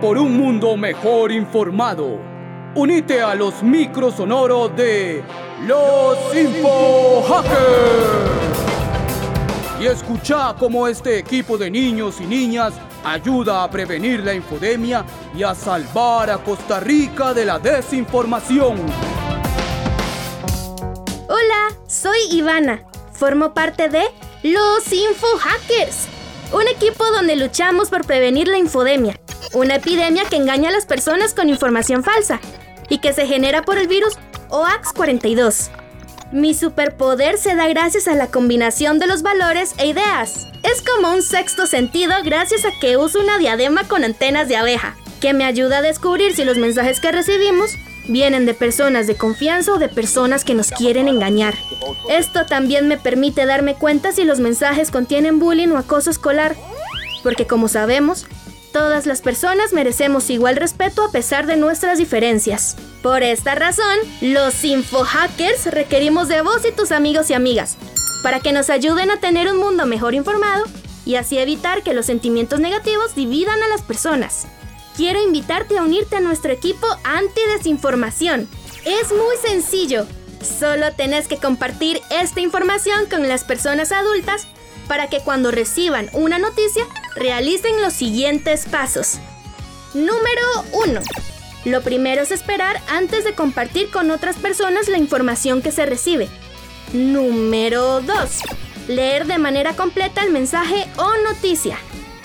por un mundo mejor informado. Unite a los microsonoros de los Info Hackers. Y escucha cómo este equipo de niños y niñas ayuda a prevenir la infodemia y a salvar a Costa Rica de la desinformación. Hola, soy Ivana. Formo parte de los Info Hackers, un equipo donde luchamos por prevenir la infodemia, una epidemia que engaña a las personas con información falsa y que se genera por el virus OAX42. Mi superpoder se da gracias a la combinación de los valores e ideas. Es como un sexto sentido gracias a que uso una diadema con antenas de abeja, que me ayuda a descubrir si los mensajes que recibimos vienen de personas de confianza o de personas que nos quieren engañar. Esto también me permite darme cuenta si los mensajes contienen bullying o acoso escolar, porque como sabemos, todas las personas merecemos igual respeto a pesar de nuestras diferencias. Por esta razón, los infohackers requerimos de vos y tus amigos y amigas, para que nos ayuden a tener un mundo mejor informado y así evitar que los sentimientos negativos dividan a las personas. Quiero invitarte a unirte a nuestro equipo anti-desinformación. Es muy sencillo. Solo tenés que compartir esta información con las personas adultas para que cuando reciban una noticia realicen los siguientes pasos. Número 1. Lo primero es esperar antes de compartir con otras personas la información que se recibe. Número 2. Leer de manera completa el mensaje o noticia.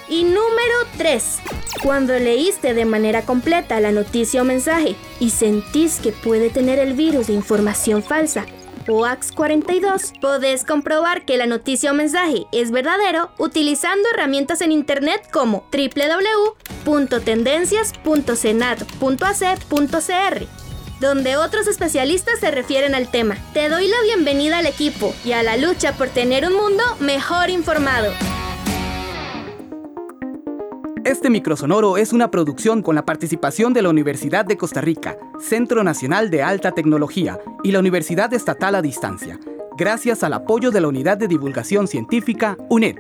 Y número 3. Cuando leíste de manera completa la noticia o mensaje y sentís que puede tener el virus de información falsa OAX42, podés comprobar que la noticia o mensaje es verdadero utilizando herramientas en internet como www.tendencias.senat.ac.cr donde otros especialistas se refieren al tema. Te doy la bienvenida al equipo y a la lucha por tener un mundo mejor informado. Este microsonoro es una producción con la participación de la Universidad de Costa Rica, Centro Nacional de Alta Tecnología y la Universidad Estatal a Distancia, gracias al apoyo de la Unidad de Divulgación Científica UNED.